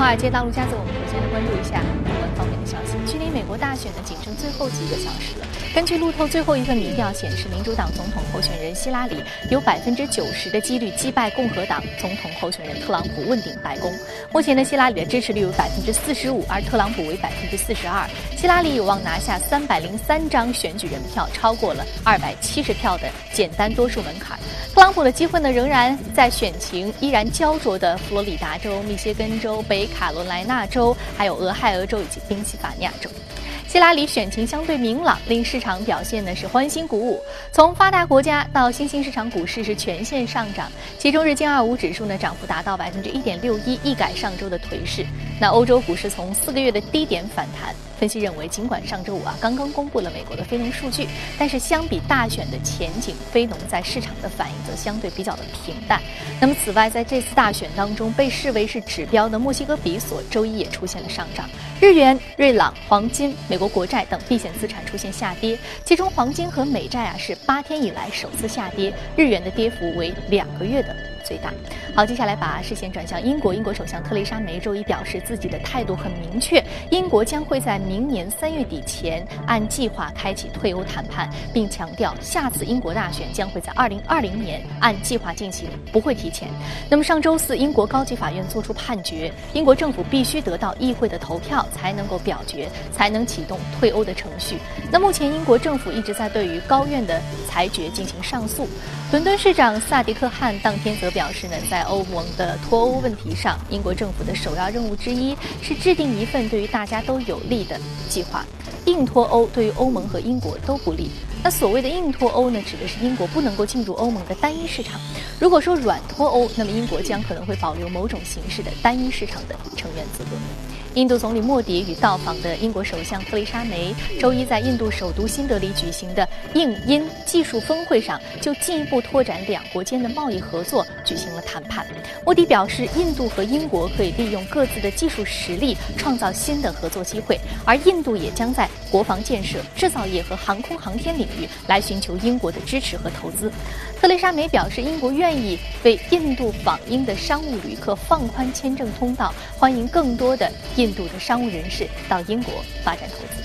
华尔街大陆家族，我们首先来关注一下宏观方面的消息。距离美国大选呢，仅剩最后几个小时了。根据路透最后一份民调显示，民主党总统候选人希拉里有百分之九十的几率击败共和党总统候选人特朗普，问鼎白宫。目前呢，希拉里的支持率为百分之四十五，而特朗普为百分之四十二。希拉里有望拿下三百零三张选举人票，超过了二百七十票的简单多数门槛。特朗普的机会呢，仍然在选情依然焦灼的佛罗里达州、密歇根州、北卡罗莱纳州，还有俄亥俄州以及宾夕法尼亚州。希拉里选情相对明朗，令市场表现呢是欢欣鼓舞。从发达国家到新兴市场股市是全线上涨，其中日经二五指数呢涨幅达到百分之一点六一，一改上周的颓势。那欧洲股市从四个月的低点反弹。分析认为，尽管上周五啊刚刚公布了美国的非农数据，但是相比大选的前景，非农在市场的反应则相对比较的平淡。那么，此外，在这次大选当中，被视为是指标的墨西哥比索周一也出现了上涨，日元、瑞郎、黄金、美国国债等避险资产出现下跌，其中黄金和美债啊是八天以来首次下跌，日元的跌幅为两个月的。最大。好，接下来把视线转向英国。英国首相特蕾莎梅周一表示，自己的态度很明确，英国将会在明年三月底前按计划开启退欧谈判，并强调下次英国大选将会在二零二零年按计划进行，不会提前。那么上周四，英国高级法院作出判决，英国政府必须得到议会的投票才能够表决，才能启动退欧的程序。那目前英国政府一直在对于高院的裁决进行上诉。伦敦市长萨迪克汗当天则表表示呢，在欧盟的脱欧问题上，英国政府的首要任务之一是制定一份对于大家都有利的计划。硬脱欧对于欧盟和英国都不利。那所谓的硬脱欧呢，指的是英国不能够进入欧盟的单一市场。如果说软脱欧，那么英国将可能会保留某种形式的单一市场的成员资格。印度总理莫迪与到访的英国首相特蕾莎梅周一在印度首都新德里举行的印英技术峰会上，就进一步拓展两国间的贸易合作举行了谈判。莫迪表示，印度和英国可以利用各自的技术实力创造新的合作机会，而印度也将在国防建设、制造业和航空航天领域来寻求英国的支持和投资。特蕾莎梅表示，英国愿意为印度访英的商务旅客放宽签证通道，欢迎更多的。印度的商务人士到英国发展投资。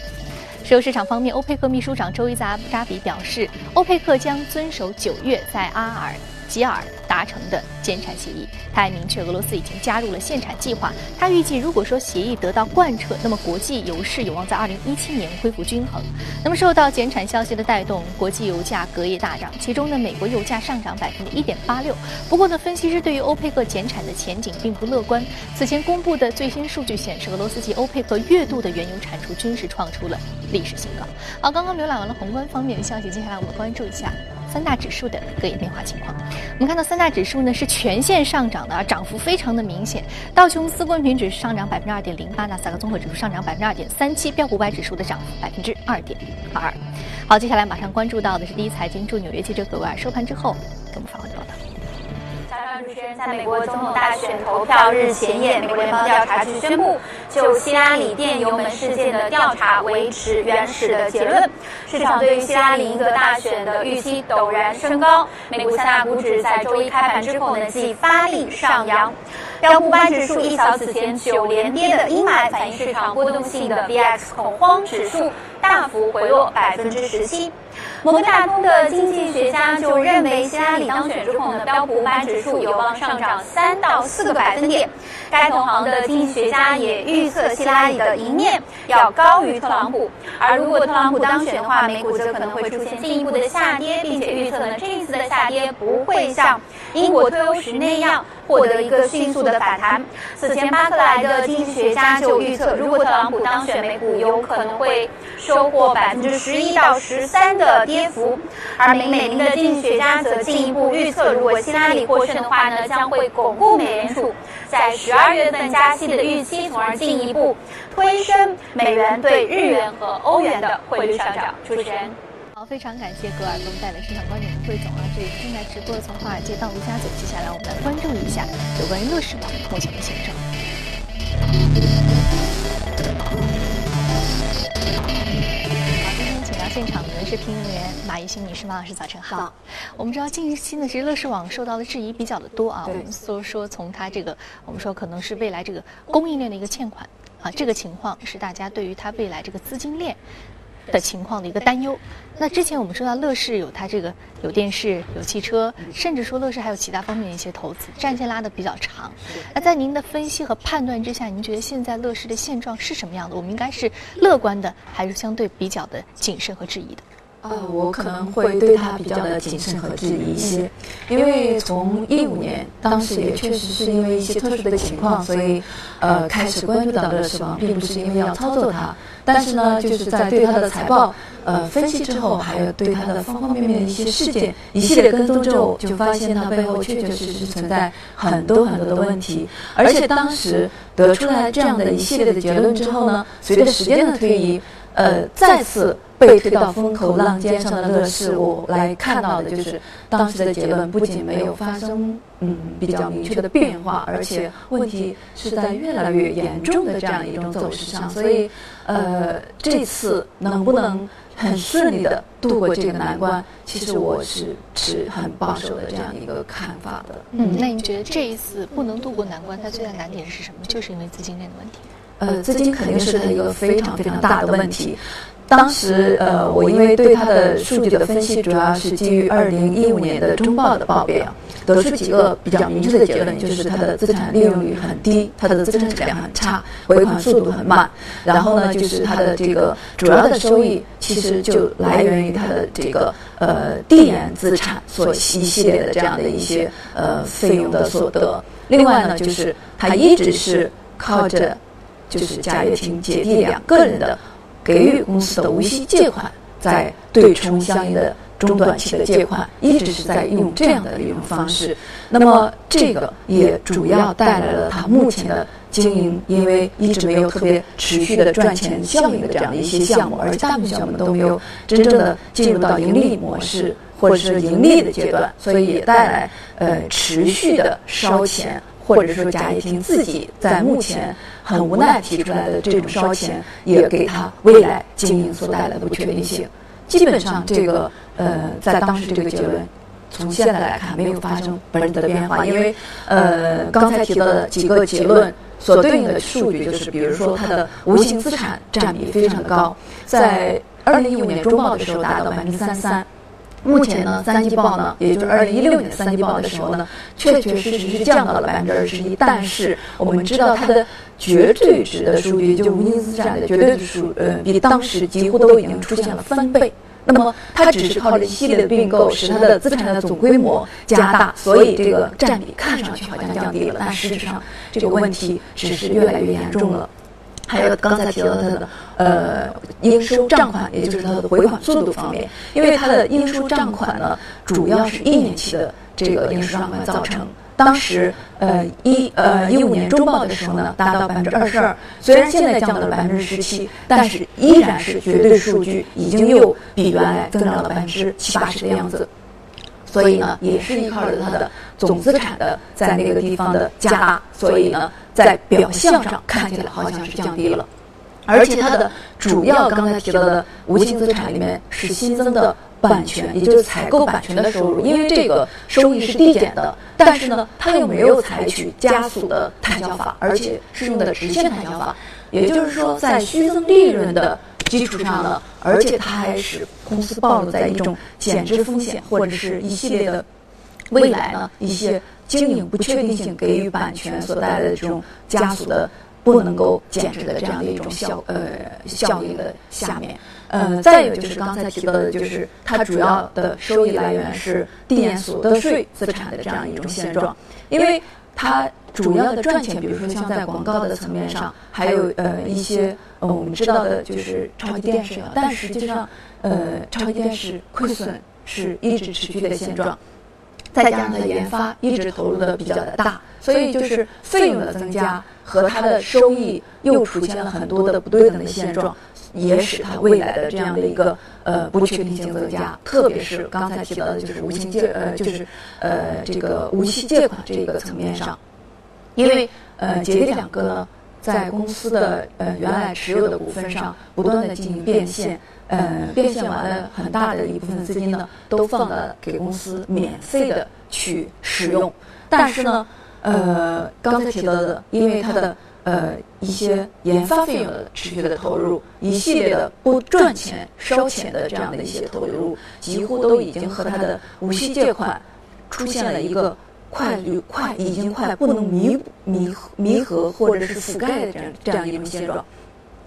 石油市场方面，欧佩克秘书长周一在阿布扎比表示，欧佩克将遵守九月在阿尔。吉尔达成的减产协议，他还明确俄罗斯已经加入了限产计划。他预计，如果说协议得到贯彻，那么国际油市有望在二零一七年恢复均衡。那么受到减产消息的带动，国际油价隔夜大涨，其中呢，美国油价上涨百分之一点八六。不过呢，分析师对于欧佩克减产的前景并不乐观。此前公布的最新数据显示，俄罗斯及欧佩克月度的原油产出均是创出了历史新高。好，刚刚浏览完了宏观方面的消息，接下来我们关注一下。三大指数的各业变化情况，我们看到三大指数呢是全线上涨的，涨幅非常的明显。道琼斯工业平指数上涨百分之二点零八，纳斯达克综合指数上涨百分之二点三七，标普五百指数的涨幅百分之二点二二。好，接下来马上关注到的是第一财经驻纽约记者葛维尔收盘之后给我们发回的报道。主持人在美国总统大选投票日前夜，美国联邦调查局宣布就希拉里电邮门事件的调查维持原始的结论。市场对于希拉里赢得大选的预期陡然升高，美股三大股指在周一开盘之后呢，即发力上扬。标普班指数一扫此前九连跌的阴霾，反映市场波动性的 VX 恐慌指数大幅回落百分之十七。摩根大通的经济学家就认为，希拉里当选之后呢，标普五百指数有望上涨三到四个百分点。该同行的经济学家也预测，希拉里的赢面要高于特朗普。而如果特朗普当选的话，美股则可能会出现进一步的下跌，并且预测呢，这一次的下跌不会像英国退欧时那样获得一个迅速的反弹。此前，巴克莱的经济学家就预测，如果特朗普当选，美股有可能会收获百分之十一到十三的的跌幅。而美美林的经济学家则进一步预测，如果希拉里获胜的话呢，将会巩固美联储在十二月份加息的预期，从而进一步推升美元对日元和欧元的汇率上涨。主持人，好，非常感谢格尔给我们带来市场观点的汇总啊！这里正在直播的从华尔街到陆家嘴，接下来我们来关注一下有关于乐视网目前的现状。现场的。视评论员马一新女士、马老师，早晨好。我们知道近期呢，其实乐视网受到的质疑比较的多啊。我们说说从它这个，我们说可能是未来这个供应链的一个欠款啊，这个情况是大家对于它未来这个资金链。的情况的一个担忧。那之前我们说到乐视有它这个有电视、有汽车，甚至说乐视还有其他方面的一些投资，战线拉得比较长。那在您的分析和判断之下，您觉得现在乐视的现状是什么样的？我们应该是乐观的，还是相对比较的谨慎和质疑的？呃，我可能会对他比较的谨慎和质疑一些，因为从一五年，当时也确实是因为一些特殊的情况，所以呃开始关注到乐视网，并不是因为要操作它。但是呢，就是在对它的财报呃分析之后，还有对它的方方面面的一些事件一系列跟踪之后，就发现它背后确确实实存在很多很多的问题。而且当时得出来这样的一系列的结论之后呢，随着时间的推移，呃，再次。被推到风口浪尖上的乐视，我来看到的就是当时的结论，不仅没有发生嗯比较明确的变化，而且问题是在越来越严重的这样一种走势上。所以，呃，这次能不能很顺利的度过这个难关，其实我是持很保守的这样一个看法的。嗯，那您觉得这一次不能度过难关，它最大难点是什么？就是因为资金链的问题。呃，资金肯定是它一个非常非常大的问题。当时，呃，我因为对它的数据的分析，主要是基于二零一五年的中报的报表，得出几个比较明确的结论，就是它的资产利用率很低，它的资产质量很差，回款速度很慢。然后呢，就是它的这个主要的收益，其实就来源于它的这个呃递延资产所一系列的这样的一些呃费用的所得。另外呢，就是它一直是靠着就是贾跃亭姐弟两个人的。给予公司的无息借款，在对冲相应的中短期的借款，一直是在用这样的利用方式。那么，这个也主要带来了它目前的经营，因为一直没有特别持续的赚钱效应的这样的一些项目，而且大部分项目都没有真正的进入到盈利模式或者是盈利的阶段，所以也带来呃持续的烧钱。或者说贾跃亭自己在目前很无奈提出来的这种烧钱，也给他未来经营所带来的不确定性。基本上，这个呃，在当时这个结论，从现在来看没有发生本质的变化，因为呃，刚才提到的几个结论所对应的数据，就是比如说它的无形资产占比非常的高，在二零一五年中报的时候达到百分之三三。目前呢，三季报呢，也就是二零一六年三季报的时候呢，确确实实是降到了百分之二十一。但是我们知道它的绝对值的数据，就无形资产的绝对值数，呃，比当时几乎都已经出现了翻倍。那么它只是靠着一系列的并购，使它的资产的总规模加大，所以这个占比看上去好像降低了，但事实上这个问题只是越来越严重了。还有刚才提到它的呃应收账款，也就是它的回款速度方面，因为它的应收账款呢，主要是一年期的这个应收账款造成。当时呃一呃一五年中报的时候呢，达到百分之二十二，虽然现在降到了百分之十七，但是依然是绝对数据已经又比原来增长了百分之七八十的样子。所以呢，也是依靠着它的总资产的在那个地方的加大，所以呢。在表象上看起来好像是降低了，而且它的主要刚才提到的无形资产里面是新增的版权，也就是采购版权的收入，因为这个收益是递减的，但是呢，它又没有采取加速的摊销法，而且是用的直线摊销法，也就是说，在虚增利润的基础上呢，而且它还使公司暴露在一种减值风险或者是一系列的未来呢一些。经营不确定性给予版权所带来的这种加速的不能够减值的这样的一种效呃效应的下面，呃，再有就是刚才提到的，就是它主要的收益来源是递延所得税资产的这样一种现状，因为它主要的赚钱，比如说像在广告的层面上，还有呃一些呃我们知道的就是超级电视，但实际上呃超级电视亏损是一直持续的现状。再加上它研发一直投入的比较的大，所以就是费用的增加和它的收益又出现了很多的不对等的现状，也使它未来的这样的一个呃不确定性增加。特别是刚才提到的就是无息借呃就是呃这个无息借款这个层面上，因为呃姐弟两个呢在公司的呃原来持有的股份上不断的进行变现。呃，变现完了很大的一部分资金呢，都放了给公司免费的去使用。但是呢，呃，刚才提到的，因为它的呃一些研发费用的持续的投入，一系列的不赚钱、烧钱的这样的一些投入，几乎都已经和它的无息借款出现了一个快率快已经快不能弥弥弥合或者是覆盖的这样这样一种现状。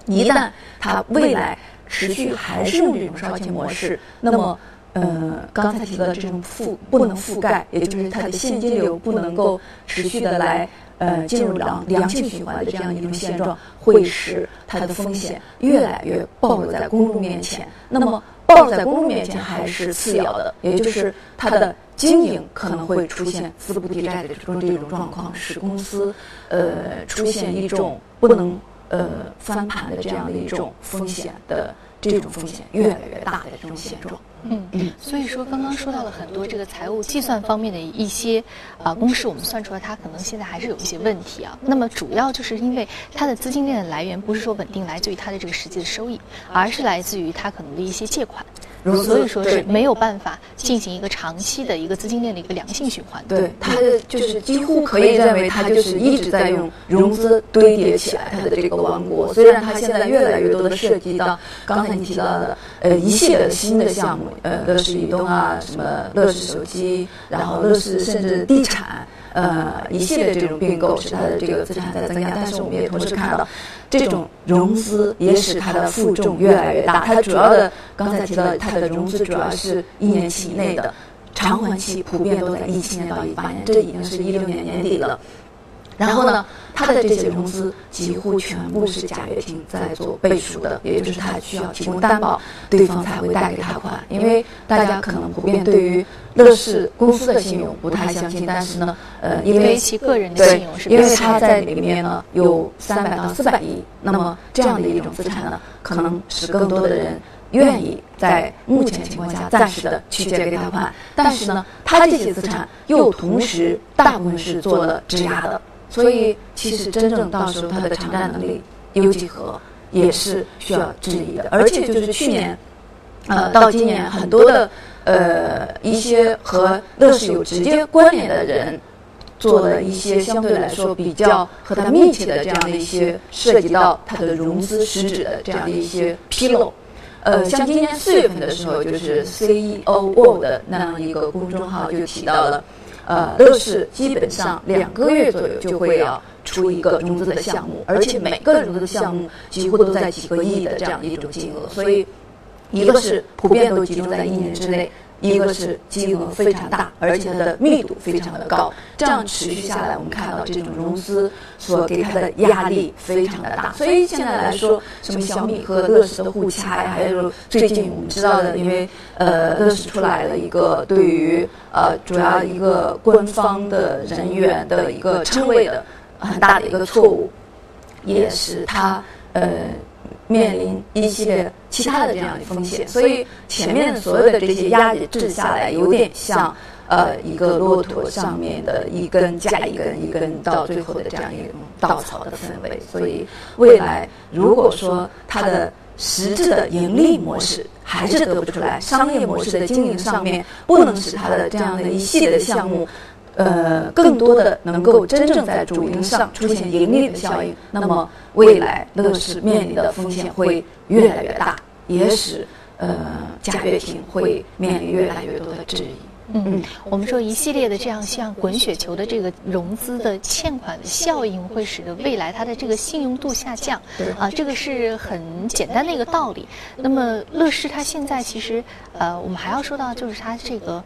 一旦它未来持续还是用这种烧钱模式，那么，呃，刚才提到的这种覆不能覆盖，也就是它的现金流不能够持续的来，呃，进入良良性循环的这样一种现状，会使它的风险越来越暴露在公众面前。那么，暴露在公众面前还是次要的，也就是它的经营可能会出现资不抵债的这种这种状况，使公司，呃，出现一种不能。呃，翻盘的这样的一种风险的这种风险越来越大的这种现状。嗯，所以说刚刚说到了很多这个财务计算方面的一些啊公式，我们算出来它可能现在还是有一些问题啊。那么主要就是因为它的资金链的来源不是说稳定来自于它的这个实际的收益，而是来自于它可能的一些借款。所以说是没有办法进行一个长期的一个资金链的一个良性循环。对，它就是几乎可以认为它就是一直在用融资堆叠起来它的这个王国。虽然它现在越来越多的涉及到刚才你提到的呃一系列的新的项目，呃乐视移动啊，什么乐视手机，然后乐视甚至地产。呃，一系列这种并购使它的这个资产在增加，但是我们也同时看到，这种融资也使它的负重越来越大。它主要的刚才提到它的融资主要是一年期以内的，偿还期普遍都在一七年到一八年，这已经是一六年年底了。然后呢，他的这些融资几乎全部是贾跃亭在做背书的，也就是他需要提供担保，对方才会贷给他款。因为大家可能普遍对于乐视公司的信用不太相信，但是呢，呃，因为其个人的信用是，因为他在里面呢有三百到四百亿，那么这样的一种资产呢，可能使更多的人愿意在目前情况下暂时的去借给他款。但是呢，他这些资产又同时大部分是做了质押的。所以，其实真正到时候它的偿债能力有几何，也是需要质疑的。而且就是去年，呃，到今年，很多的呃一些和乐视有直接关联的人，做了一些相对来说比较和它密切的这样的一些涉及到它的融资实质的这样的一些披露。呃，像今年四月份的时候，就是 CEO World 那样一个公众号就提到了。呃，乐视基本上两个月左右就会要出一个融资的项目，而且每个融资的项目几乎都在几个亿的这样一种金额，所以一个是普遍都集中在一年之内。一个是金额非常大，而且它的密度非常的高，这样持续下来，我们看到这种融资所给它的压力非常的大。所以现在来说，什么小米和乐视的互掐呀，还有最近我们知道的，因为呃乐视出来了一个对于呃主要一个官方的人员的一个称谓的很大的一个错误，也是它呃。面临一系列其他的这样的风险，所以前面所有的这些压制下来，有点像呃一个骆驼上面的一根加一根一根到最后的这样一种稻草的氛围。所以未来如果说它的实质的盈利模式还是得不出来，商业模式的经营上面不能使它的这样的一系列的项目。呃，更多的能够真正在主营上出现盈利的效应，那么未来乐视面临的风险会越来越大，也使呃贾跃亭会面临越来越多的质疑。嗯，我们说一系列的这样像滚雪球的这个融资的欠款的效应，会使得未来它的这个信用度下降。啊，这个是很简单的一个道理。那么乐视它现在其实呃，我们还要说到就是它这个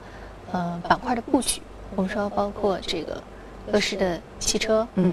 呃板块的布局。我们说，包括这个乐视的汽车、嗯，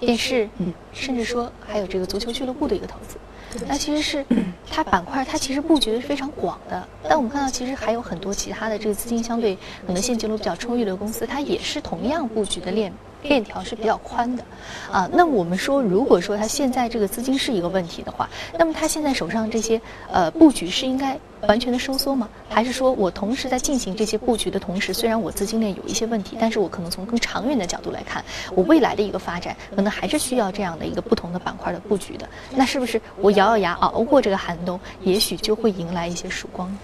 电视，嗯，甚至说还有这个足球俱乐部的一个投资，那其实是它板块，它其实布局的是非常广的。但我们看到，其实还有很多其他的这个资金相对可能现金流比较充裕的公司，它也是同样布局的链链条是比较宽的，啊，那我们说，如果说他现在这个资金是一个问题的话，那么他现在手上这些呃布局是应该完全的收缩吗？还是说我同时在进行这些布局的同时，虽然我资金链有一些问题，但是我可能从更长远的角度来看，我未来的一个发展可能还是需要这样的一个不同的板块的布局的。那是不是我咬咬牙熬过这个寒冬，也许就会迎来一些曙光？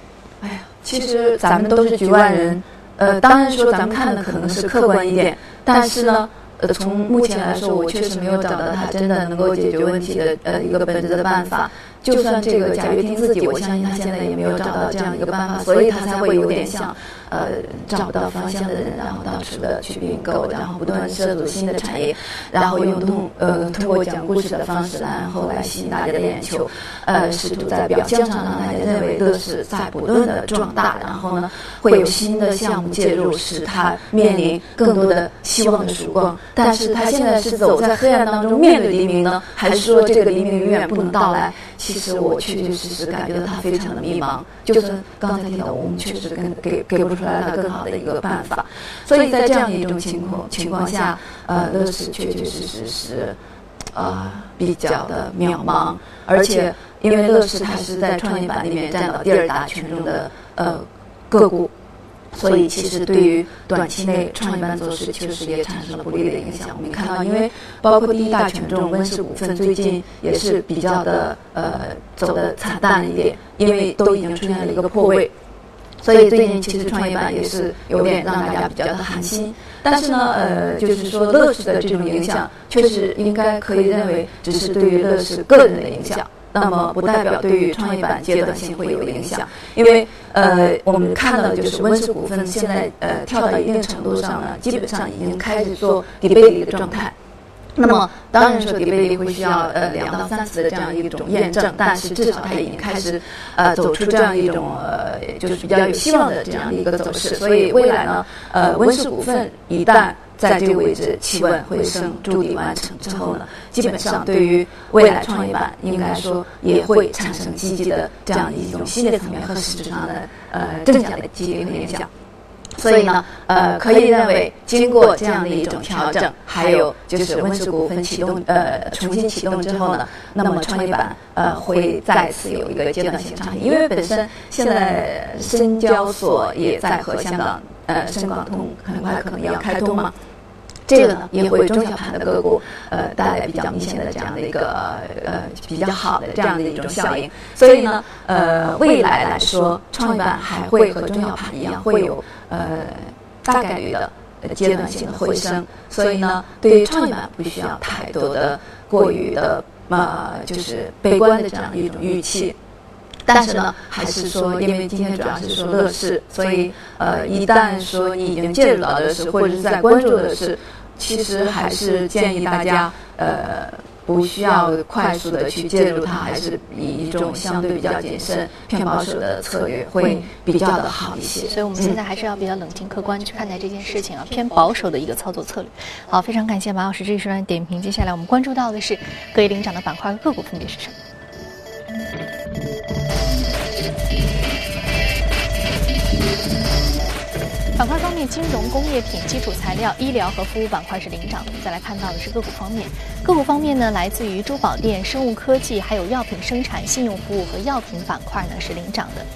哎呀，其实咱们都是局外人，呃，当然说咱们看的可能是客观一点，但是呢，呃，从目前来说，我确实没有找到他真的能够解决问题的呃一个本质的办法。就算这个贾跃亭自己，我相信他现在也没有找到这样一个办法，所以他才会有点像呃找不到方向的人，然后到处的去并购，然后不断涉足新的产业，然后用通呃通过讲故事的方式，然后来吸引大家的眼球，呃，试图在表象上让大家认为乐视在不断的壮大，然后呢会有新的项目介入，使它面临更多的希望的曙光。但是他现在是走在黑暗当中面对黎明呢，还是说这个黎明永远不能到来？其实我确确实实感觉到他非常的迷茫，就是刚才提到，我们确实跟给给不出来他更好的一个办法，所以在这样一种情况情况下，呃，乐视确确实实是，呃，比较的渺茫，而且因为乐视它是在创业板里面占到第二大权重的呃个股。所以，其实对于短期内创业板走势，确实也产生了不利的影响。我们看到，因为包括第一大权重温氏股份最近也是比较的呃走的惨淡一点，因为都已经出现了一个破位。所以最近其实创业板也是有点让大家比较的寒心。但是呢，呃，就是说乐视的这种影响，确实应该可以认为只是对于乐视个人的影响。那么不代表对于创业板阶段性会有影响，因为呃，我们看到的就是温氏股份现在呃跳到一定程度上呢，基本上已经开始做底背离的状态。那么当然说底背离会需要呃两到三次的这样一种验证，但是至少它已经开始呃走出这样一种呃就是比较有希望的这样一个走势。所以未来呢，呃温氏股份一旦在这个位置企稳回升筑底完成之后呢，基本上对于未来创业板应该说也会产生积极的这样一种新的层面和实质上的呃正向的积极影响。所以呢，呃，可以认为经过这样的一种调整，还有就是温氏股份启动呃重新启动之后呢，那么创业板呃会再次有一个阶段性上行，因为本身现在深交所也在和香港呃深港通很快可能要开通嘛。这个呢也会中小盘的个股，呃，带来比较明显的这样的一个呃比较好的这样的一种效应。所以呢，呃，未来来说，创业板还会和中小盘一样，会有呃大概率的阶段性的回升。所以呢，对于创业板不需要太多的过于的呃就是悲观的这样一种预期。但是呢，还是说，因为今天主要是说乐视，所以呃，一旦说你已经介入到乐视，或者是在关注乐视。其实还是建议大家，呃，不需要快速的去介入它，还是以一种相对比较谨慎、偏保守的策略会比较的好一些。所以我们现在还是要比较冷静客观去看待这件事情啊，偏保守的一个操作策略。好，非常感谢马老师这一时段点评。接下来我们关注到的是各位领涨的板块和个股分别是什么？板块方面，金融、工业品、基础材料、医疗和服务板块是领涨的。再来看到的是个股方面，个股方面呢，来自于珠宝店、生物科技，还有药品生产、信用服务和药品板块呢是领涨的。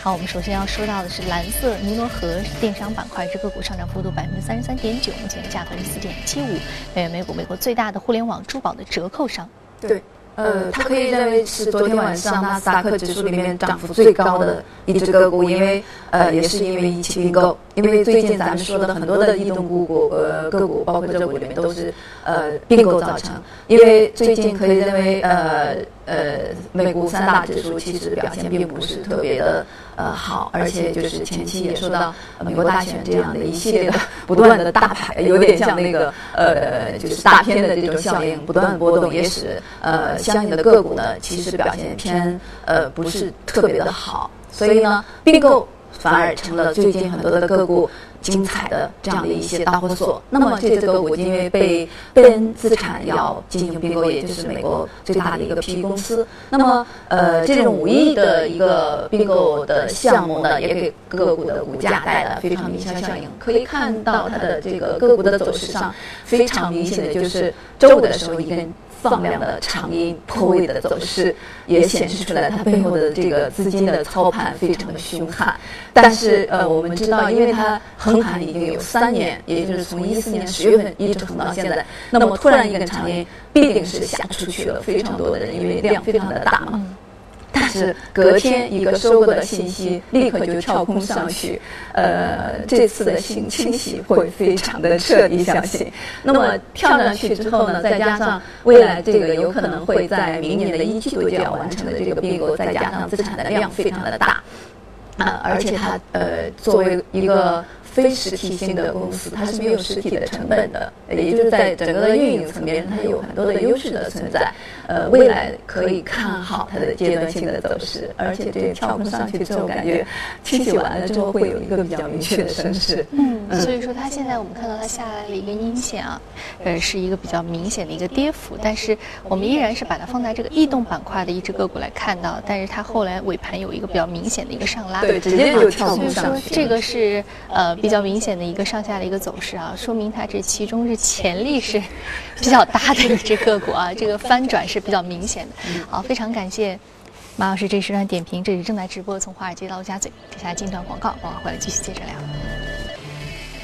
好，我们首先要说到的是蓝色尼罗河电商板块，这个股上涨幅度百分之三十三点九，目前价格是四点七五美元每股，美国最大的互联网珠宝的折扣商。对。呃，它可以认为是昨天晚上纳斯达克指数里面涨幅最高的一只个股，因为呃，也是因为一起并购。因为最近咱们说的很多的异动股股呃个股，包括这股里面都是呃并购造成。因为最近可以认为呃呃美股三大指数其实表现并不是特别的呃好，而且就是前期也受到美国大选这样的一系列的不断的大牌，有点像那个呃就是大片的这种效应，不断波动，也使呃。相应的个股呢，其实表现偏呃不是特别的好，所以呢，并购反而成了最近很多的个股精彩的这样的一些导火索。那么这个股因为被贝恩资产要进行并购，也就是美国最大的一个 PE 公司。那么呃，这种五亿的一个并购的项目呢，也给个股的股价带来非常明显效应。可以看到它的这个个股的走势上非常明显的就是周五的时候一根。放量的长阴破位的走势，也显示出来它背后的这个资金的操盘非常的凶悍。但是呃，我们知道，因为它横盘已经有三年，也就是从一四年十月份一直横到现在，那么突然一个长阴，必定是下出去了非常多的人，因为量非常的大嘛。是隔天一个收购的信息立刻就跳空上去，呃，这次的清清洗会非常的彻底，相信。那么跳上去之后呢，再加上未来这个有可能会在明年的一季度就要完成的这个并购，再加上资产的量非常的大，啊，而且它呃作为一个。非实体性的公司，它是没有实体的成本的，也就是在整个的运营层面，它有很多的优势的存在。呃，未来可以看好它的阶段性的走势，而且这跳空上去之后，感觉清洗完了之后会有一个比较明确的升势。嗯，所以说它现在我们看到它下来了一个阴线啊，呃，是一个比较明显的一个跌幅，但是我们依然是把它放在这个异动板块的一只个股来看到，但是它后来尾盘有一个比较明显的一个上拉，对，直接就跳空上去。这个是呃。比较明显的一个上下的一个走势啊，说明它这其中是潜力是比较大的一只个股啊，这个翻转是比较明显的。好，非常感谢马老师这时段点评，这里正在直播，从华尔街到陆家嘴，接下来进段广告，广告回来继续接着聊。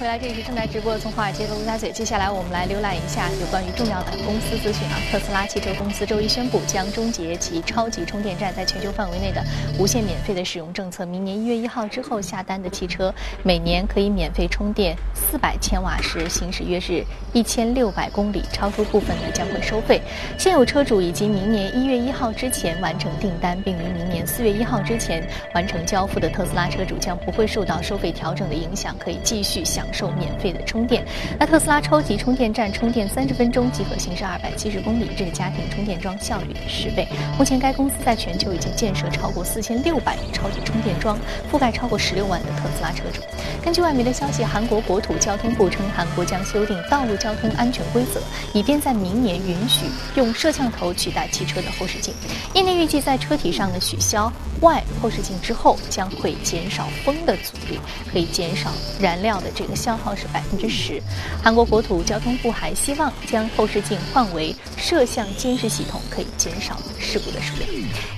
回来，这里是正在直播的从华尔街到陆家嘴。接下来我们来浏览一下有关于重要的公司资讯啊。特斯拉汽车公司周一宣布将终结其超级充电站在全球范围内的无限免费的使用政策。明年一月一号之后下单的汽车，每年可以免费充电四百千瓦时，行驶约是一千六百公里，超出部分呢将会收费。现有车主以及明年一月一号之前完成订单，并于明年四月一号之前完成交付的特斯拉车主将不会受到收费调整的影响，可以继续享。受免费的充电。那特斯拉超级充电站充电三十分钟即可行驶二百七十公里，这是家庭充电桩效率的十倍。目前该公司在全球已经建设超过四千六百超级充电桩，覆盖超过十六万的特斯拉车主。根据外媒的消息，韩国国土交通部称，韩国将修订道路交通安全规则，以便在明年允许用摄像头取代汽车的后视镜。业内预计，在车体上的取消外后视镜之后，将会减少风的阻力，可以减少燃料的这个。消耗是百分之十。韩国国土交通部还希望将后视镜换为摄像监视系统，可以减少事故的数量。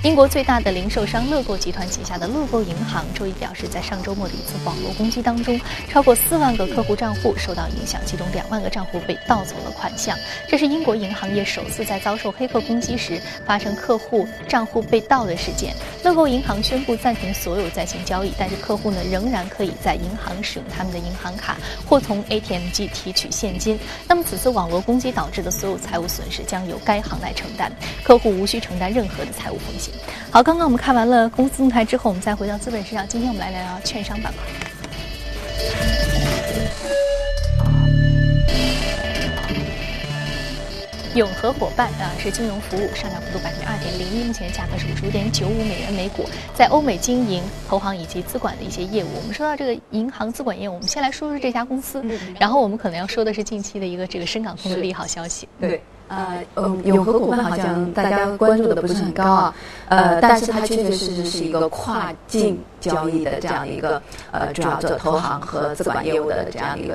英国最大的零售商乐购集团旗下的乐购银行周一表示，在上周末的一次网络攻击当中，超过四万个客户账户受到影响，其中两万个账户被盗走了款项。这是英国银行业首次在遭受黑客攻击时发生客户账户被盗的事件。乐购银行宣布暂停所有在线交易，但是客户呢仍然可以在银行使用他们的银行卡卡。或从 ATM 机提取现金。那么此次网络攻击导致的所有财务损失将由该行来承担，客户无需承担任何的财务风险。好，刚刚我们看完了公司动态之后，我们再回到资本市场。今天我们来聊聊券商板块。永和伙伴啊，是金融服务，上涨幅度百分之二点零一，目前价格是五十五点九五美元每股，在欧美经营投行以及资管的一些业务。我们说到这个银行资管业务，我们先来说说这家公司，然后我们可能要说的是近期的一个这个深港通的利好消息。对。呃，呃，永和股份好像大家关注的不是很高啊，呃，但是它确确实实是一个跨境交易的这样一个呃，主要做投行和资管业务的这样一个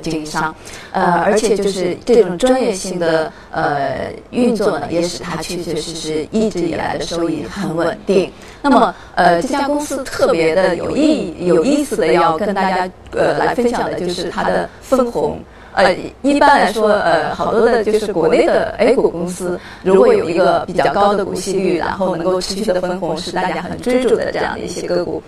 经营商，呃，而且就是这种专业性的呃运作呢，也使它确确实实一直以来的收益很稳定。那么，呃，这家公司特别的有意有意思的要跟大家呃来分享的就是它的分红。呃，一般来说，呃，好多的就是国内的 A 股公司，如果有一个比较高的股息率，然后能够持续的分红，是大家很追逐的这样的一些个股。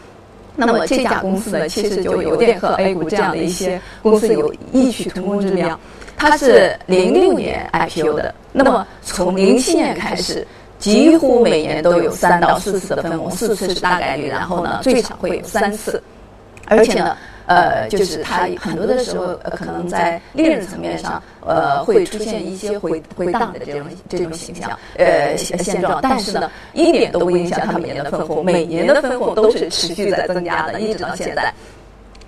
那么这家公司呢，其实就有点和 A 股这样的一些公司有异曲同工之妙。它是零六年 IPO 的，那么从零七年开始，几乎每年都有三到四次的分红，四次是大概率，然后呢，最少会有三次，而且呢。呃，就是它很多的时候，呃，可能在利润层面上，呃，会出现一些回回档的这种这种形象，呃现现状，但是呢，一点都不影响它每年的分红，每年的分红都是持续在增加的，一直到现在。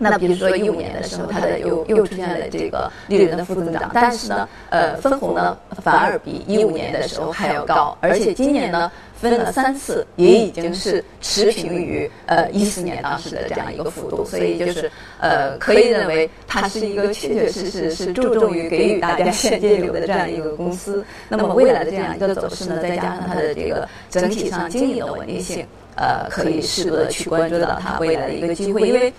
那比如说一五年的时候，它的又又出现了这个利润的负增长，但是呢，呃，分红呢反而比一五年的时候还要高，而且今年呢分了三次，也已经是持平于呃一四年当时的这样一个幅度，所以就是呃可以认为它是一个确确实实是注重于给予大家现金流的这样一个公司。那么未来的这样一个走势呢，再加上它的这个整体上经营的稳定性，呃，可以适度的去关注到它未来的一个机会，因为。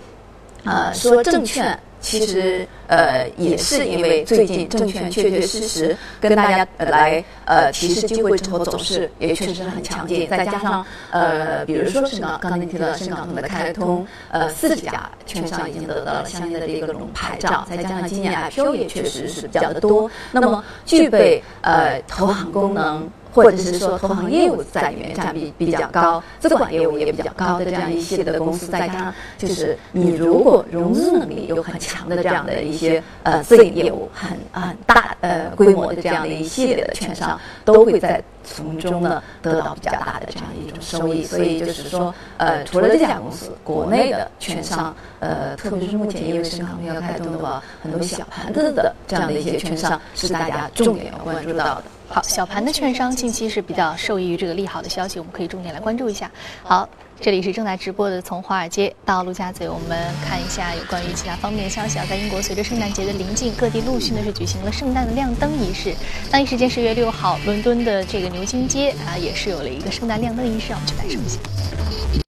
呃，说证券其实呃也是因为最近证券确确实实跟大家来呃提示机会之后走势也确实很强劲，再加上呃比如说深港刚才提到深港通的开通，呃四家券商已经得到了相应的这个种牌照，再加上今年 IPO 也确实是比较的多，那么具备呃投行功能。或者是说投行业务在里面占比比较高，资管业务也比较高的这样一系列的公司，再加上就是你如果融资能力有很强的这样的一些呃自营业务很很大呃规模的这样的一系列的券商，都会在从中呢得到比较大的这样一种收益。所以就是说呃除了这家公司，国内的券商呃特别是目前因为深港通要开通的话，很多小盘子的这样的一些券商是大家重点要关注到的。好，小盘的券商近期是比较受益于这个利好的消息，我们可以重点来关注一下。好，这里是正在直播的，从华尔街到陆家嘴，我们看一下有关于其他方面的消息啊。在英国，随着圣诞节的临近，各地陆续呢是举行了圣诞的亮灯仪式。当地时间十月六号，伦敦的这个牛津街啊也是有了一个圣诞亮灯仪式，让我们去感受一下。